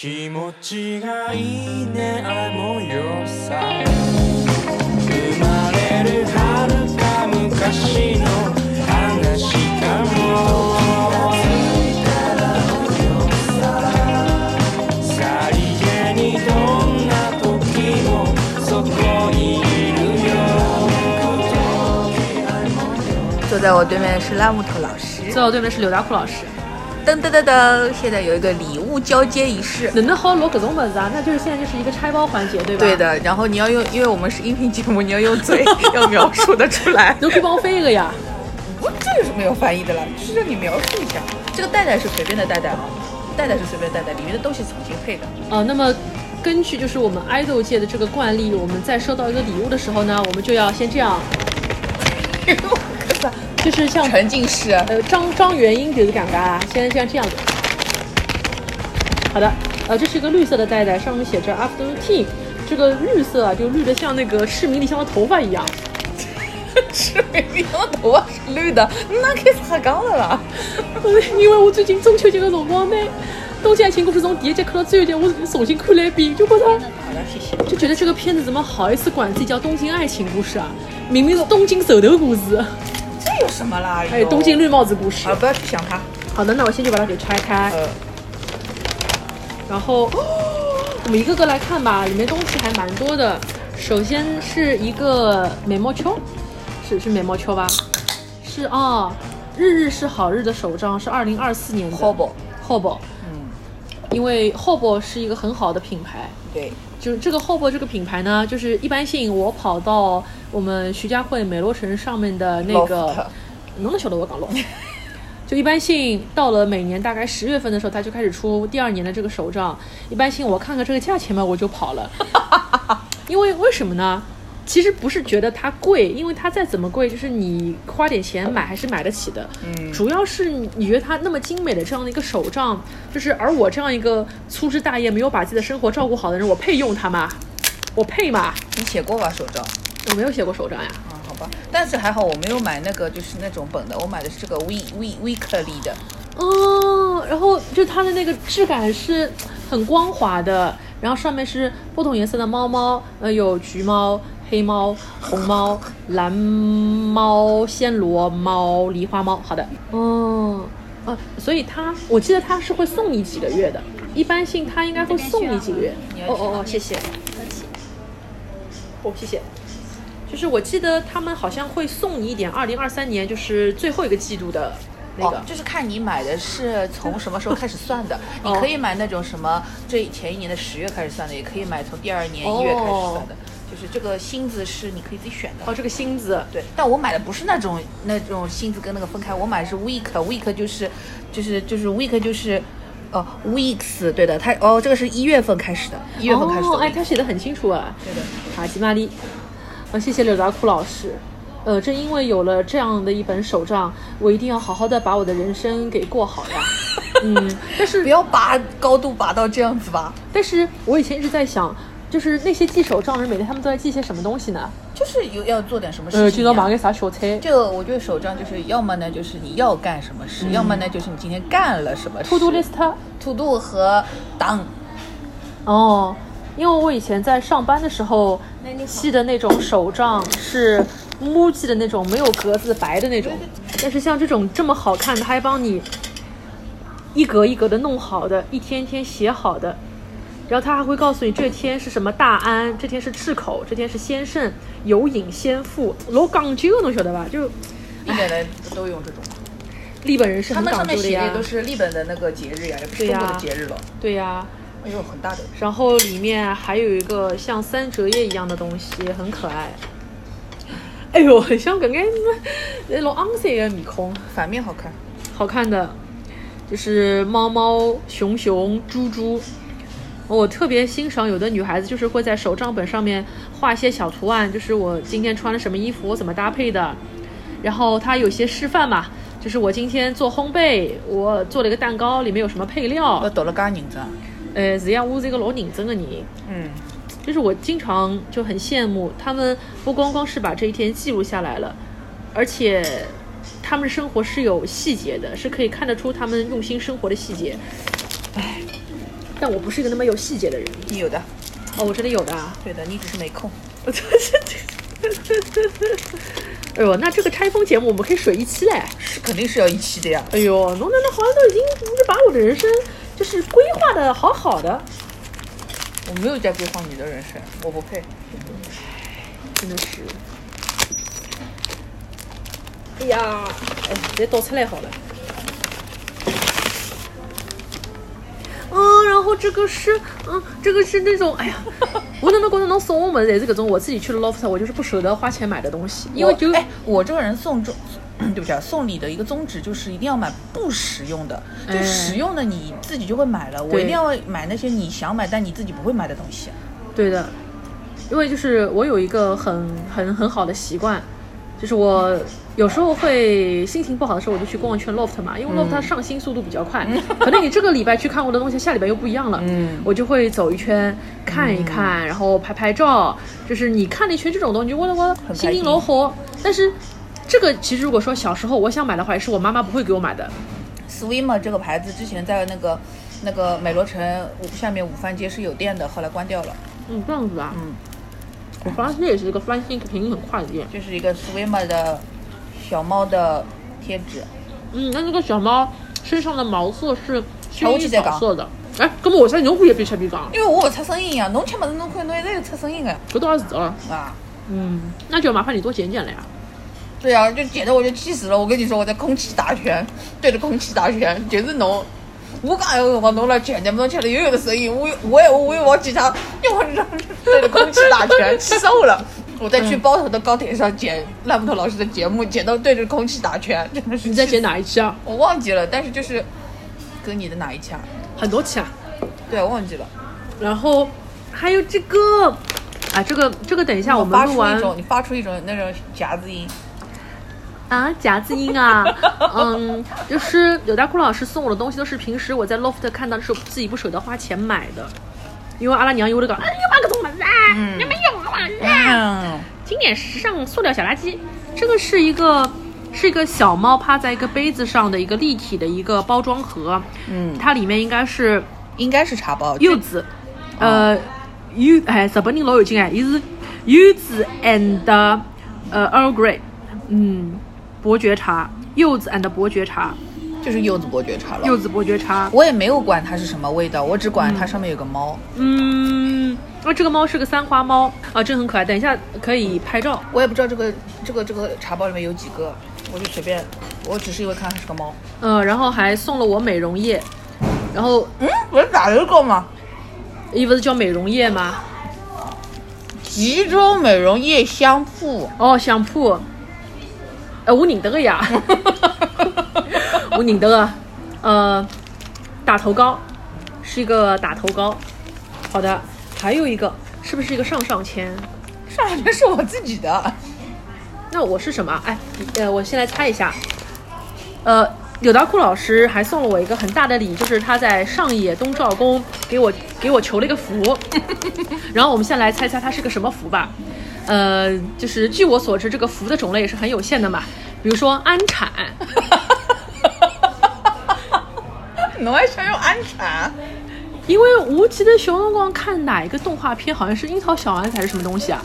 気持ちがいいねあの夜さ生まれる遥か昔の話かもさりげにどんな時もそこにいるよ坐在我对面是拉木头老师。坐在我对面是刘大库老师。噔噔噔噔，现在有一个礼物交接仪式。哪能好录搿种物事啊？那就是现在就是一个拆包环节，对吧？对。的，然后你要用，因为我们是音频节目，你要用嘴要描述的出来。侬可以帮我翻一个呀。我这有什么要翻译的了？就是让你描述一下。这个袋袋是随便的袋袋啊，袋袋是随便袋袋，里面的东西重新配的。呃，那么根据就是我们爱豆界的这个惯例，我们在收到一个礼物的时候呢，我们就要先这样，就是像沉浸式。呃张张元英就是尴尬啊，先像这样子。好的，呃，这是一个绿色的袋袋，上面写着 Afternoon Tea。这个绿色啊，就绿的像那个市民里香的头发一样。是明明我头发是绿的，那开始瞎讲了啦。因为我最近中秋节的辰光呢，东京爱情故事从第一集看到最后一集，我重新看了一遍，就觉得好的，谢谢。就觉得这个片子怎么好意思管自己叫东京爱情故事啊？明明是东京手头故事，这有什么啦？还有东京绿帽子故事啊，。不要去想它。好的，那我先去把它给拆开，呃，然后哦我们一个个来看吧，里面东西还蛮多的。首先是一个美墨秋，是是美墨秋吧？是啊、日日是好日的手账是二零二四年的 Hobo Hobo，嗯，因为 Hobo 是一个很好的品牌，对，就是这个 Hope 这个品牌呢，就是一般性我跑到我们徐家汇美罗城上面的那个，侬能晓得我讲 loft？就一般性到了每年大概十月份的时候，它就开始出第二年的这个手账。一般性我看看这个价钱嘛，我就跑了，因为为什么呢？其实不是觉得它贵，因为它再怎么贵，就是你花点钱买还是买得起的。嗯主要是你你觉得它那么精美的这样的一个手账，就是而我这样一个粗枝大叶、没有把自己的生活照顾好的人，我配用它吗？我配吗？你写过吧手账？我没有写过手账呀。啊，好吧，但是还好我没有买那个就是那种本的，我买的是这个 We We Weekly 的。哦，然后就它的那个质感是很光滑的，然后上面是不同颜色的猫猫，呃，有橘猫、黑猫、红猫、蓝猫、暹罗猫、狸花猫。好的，嗯，呃，所以它，我记得它是会送你几个月的，一般性它应该会送你几个月。哦哦哦，谢谢。哦，谢谢。就是我记得他们好像会送你一点，二零二三年就是最后一个季度的那个。哦，就是看你买的是从什么时候开始算的。你哦可以买那种什么这前一年的十月开始算的，也可以买从第二年一月开始算的。就是这个星子是你可以自己选的。哦，这个星子，对，但我买的不是那种那种星子跟那个分开，我买的是 week，week 就是就是就是 week 就是哦 weeks，对的，它哦这个是一月份开始的，一月份开始的哦，哎，他写的很清楚啊。对的。卡吉玛丽，啊，谢谢柳达库老师。呃，正因为有了这样的一本手账，我一定要好好的把我的人生给过好呀。嗯，但是不要拔高度拔到这样子吧，但是我以前一直在想，就是那些记手账的人，每天他们都在记些什么东西呢？就是有要做点什么事呃，情、啊。记到忙个啥小菜就我觉得手账就是要么呢就是你要干什么事，要么呢就是你今天干了什么事。，to do list。to do 和 done。哦，因为我以前在上班的时候记的那种手账是木记的那种，没有格子白的那种。但是像这种这么好看的，还帮你一格一格的弄好的，一天天写好的。然后他还会告诉你这天是什么大安，这天是赤口，这天是先圣、有隐、先富，老讲究，侬晓得吧？就日本人都用这种，日本人是很他们上讲究的呀面写的。都是日本的那个节日呀，也不是中国的节日了。对呀、哎呦，很大的。然后里面还有一个像三折叶一样的东西，很可爱。哎呦，很像搿眼那种昂塞的面孔，反面好看，好看的，就是猫猫、熊熊、猪猪。我特别欣赏有的女孩子，就是会在手账本上面画一些小图案，就是我今天穿了什么衣服，我怎么搭配的。然后她有些示范嘛，就是我今天做烘焙，我做了一个蛋糕，里面有什么配料要。读了介认真。呃，是呀，我是一个老认真的人。嗯，就是我经常就很羡慕他们，不光光是把这一天记录下来了，而且他们的生活是有细节的，是可以看得出他们用心生活的细节。哎，但我不是一个那么有细节的人。你有的，哦，我真的有的啊。对的，你只是没空。哎呦，那这个拆封节目我们可以水一期嘞。是肯定是要一期的呀。哎呦，侬那那好像都已经就是把我的人生就是规划的好好的，我没有在规划你的人生，我不配。真的是。哎呀，哎，直接倒出来好了。然后这个是，嗯，这个是那种，哎呀，我哪能觉得侬送我们也是搿种，我自己去了 loft，我就是不舍得花钱买的东西，因为就我哎，我这个人送中，对不起啊，送礼的一个宗旨就是一定要买不实用的，就哎实用的你自己就会买了。我一定要买那些你想买但你自己不会买的东西。对的，因为就是我有一个很很很好的习惯，就是我有时候会心情不好的时候，我就去逛一圈 loft 嘛，因为 loft 它上新速度比较快，可能你这个礼拜去看过的东西，下礼拜又不一样了，嗯我就会走一圈看一看，然后拍拍照，就是你看了一圈这种东西，你就觉得我开心情心柔和，但是。这个其实如果说小时候我想买的话，也是我妈妈不会给我买的。Swimmer 这个牌子之前在那个那个美罗城午下面午饭街是有店的，后来关掉了。嗯，这样子啊。嗯，我发现这也是一个翻新频率很快的店。就是一个 Swimmer 的小猫的贴纸。嗯，那这个小猫身上的毛色是薰衣草色的。哎，根本我猜侬可以别吃别讲，因为我不出声音呀，侬吃么子侬看侬一直有出声音的这倒也是的了。啊。嗯，那就麻烦你多剪剪了呀。对呀、就剪的我就气死了！我跟你说，我在空气打拳，对着空气打拳，就是侬。我讲有辰光侬来拳，你们侬吃了又有的声音，我我也我也忘记他，因为我对着空气打拳，气死我了！我在去包头的高铁上剪烂木头老师的节目，剪到对着空气打拳，真的是 你在剪哪一期啊？我忘记了，但是就是跟你的哪一期啊？很多期啊。对，我忘记了。然后还有这个，啊，这个这个等一下我们发录完出一种，你发出一种那种夹子音。啊夹子音啊，嗯，就是有大库老师送我的东西都是平时我在 loft 看到的时候自己不舍得花钱买的，因为阿拉娘有那个，哎，你买个种么子啊，你没用啊，嗯，经典时尚塑料小垃圾，这个是一个是一个小猫趴在一个杯子上的一个立体的一个包装盒，嗯。它里面应该是应该是茶包。柚子，呃，柚哎，日本人老有劲哎，伊是柚子 and 呃 Earl Grey，嗯，伯爵茶，柚子 and 伯爵茶，就是柚子伯爵茶了。柚子伯爵茶，我也没有管它是什么味道，我只管它上面有个猫。嗯，啊，这个猫是个三花猫啊，真很可爱，等一下可以拍照。我也不知道这个这个这个茶包里面有几个，我就随便，我只是因为看它是个猫。嗯，然后还送了我美容液，然后嗯，不是打了个吗？伊不是叫美容液吗？集中美容液香铺。哦，香铺，呃，我认得个呀，我认得个，呃，打头膏，是一个打头膏。好的，还有一个是不是一个上上签？上上签是我自己的，那我是什么？哎，呃，我先来猜一下。呃，柳达库老师还送了我一个很大的礼，就是他在上野东照宫给我给我求了一个福。然后我们先来猜猜他是个什么福吧。呃，就是据我所知，这个福的种类也是很有限的嘛，比如说安产，侬还想用安产？因为我记得小辰光看哪一个动画片，好像是樱桃小丸子还是什么东西啊？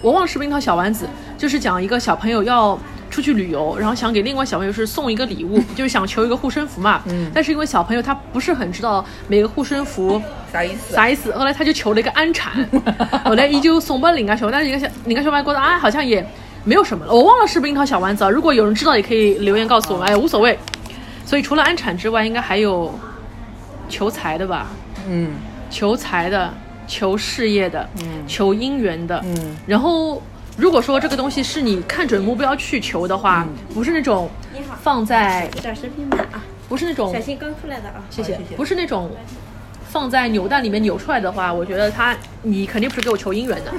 我忘了是不是樱桃小丸子，就是讲一个小朋友要出去旅游，然后想给另外小朋友是送一个礼物，就是想求一个护身符嘛。嗯但是因为小朋友他不是很知道每个护身符啥意思？啥意思，后来他就求了一个安产，后来依旧送给人家小，但是人家小人家小朋友觉得啊好像也没有什么了，我忘了是不是樱桃小丸子啊？如果有人知道也可以留言告诉我们，哎无所谓。所以除了安产之外，应该还有求财的吧？嗯求财的、求事业的、嗯求姻缘的。嗯然后，如果说这个东西是你看准目标去求的话，嗯不是那种你好，放在，有点视频版啊，不是那种小，新刚出来的啊，谢谢谢谢不是那种放在扭蛋里面扭出来的话，我觉得他你肯定不是给我求姻缘的。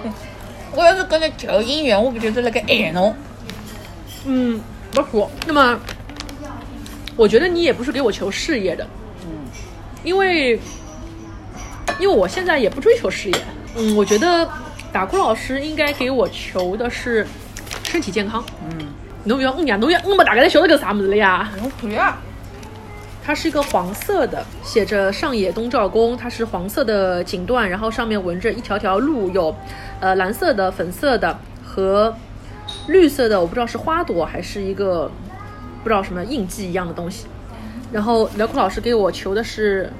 我要是跟着求姻缘，我不就是那个爱侬？嗯，不说。那么，我觉得你也不是给我求事业的，嗯因为因为我现在也不追求事业。嗯，我觉得打工老师应该给我求的是身体健康。嗯，侬不要嗯呀，侬要嗯嘛，大概侪晓得搿啥物事了呀？侬看啊，他它是一个黄色的，写着上野东照宫，它是黄色的锦缎，然后上面纹着一条条路，有呃蓝色的、粉色的和绿色的，我不知道是花朵还是一个不知道什么印记一样的东西。然后辽阔老师给我求的是，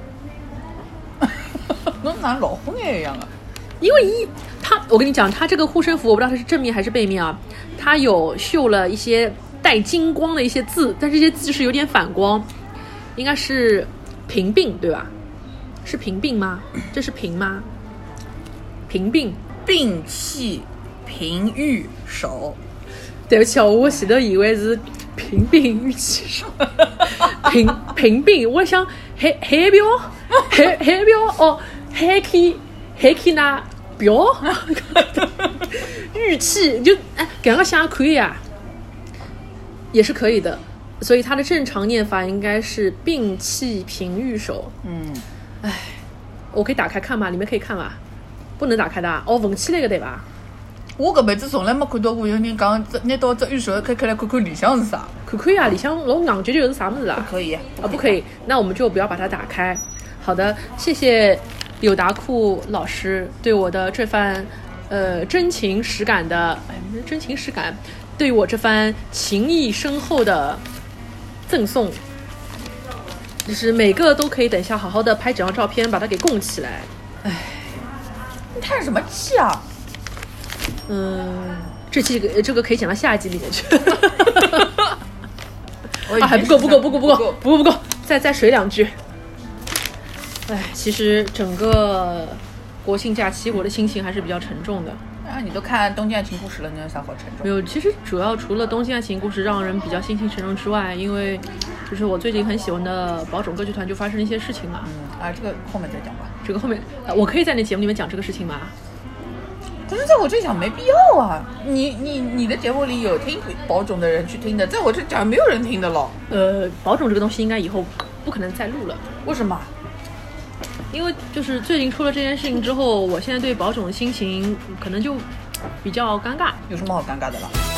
侬哪老虎眼一样的。因为一它，我跟你讲，它这个护身符我不知道它是正面还是背面啊，它有绣了一些带金光的一些字，但这些字是有点反光，应该是平病对吧？是平病吗？这是平吗？平病。病气平玉手，对不起啊，我前头以为是平病玉气手，平平病，我想海海标，海海标哦，还可以还可以拿标，玉器就哎，搿个想可以啊，也是可以的。所以它的正常念法应该是病气平玉手。嗯，哎我可以打开看吗？里面可以看吗？不能打开的啊，哦，缝起来个对吧？我搿辈子从来没看到过有人讲这拿到这玉手开开来看看里向是啥。看看呀，里向老硬究究是啥么子啊？不可以啊，不可以，那我们就不要把它打开。好的，谢谢柳达库老师对我的这番呃真情实感的，哎，真情实感，对我这番情谊深厚的赠送，就是每个都可以等一下好好的拍几张照片，把它给供起来。你叹什么气啊？嗯，这期这个这个可以讲到下一集里面去。啊，还不够，不够，不够，不够，不不够，不够，再再水两句。哎，其实整个国庆假期，我的心情还是比较沉重的。啊，你都看《东京爱情故事》了，你有啥好沉重？没有，其实主要除了《东京爱情故事》让人比较心情沉重之外，因为就是我最近很喜欢的宝冢歌剧团就发生了一些事情嘛。嗯，啊，这个后面再讲吧。这个后面，呃我可以在那节目里面讲这个事情吗？可是在我这讲没必要啊！你你你的节目里有听宝冢的人去听的，在我这讲没有人听的了。呃，宝冢这个东西应该以后不可能再录了。为什么？因为就是最近出了这件事情之后，我现在对宝冢的心情可能就比较尴尬。有什么好尴尬的了？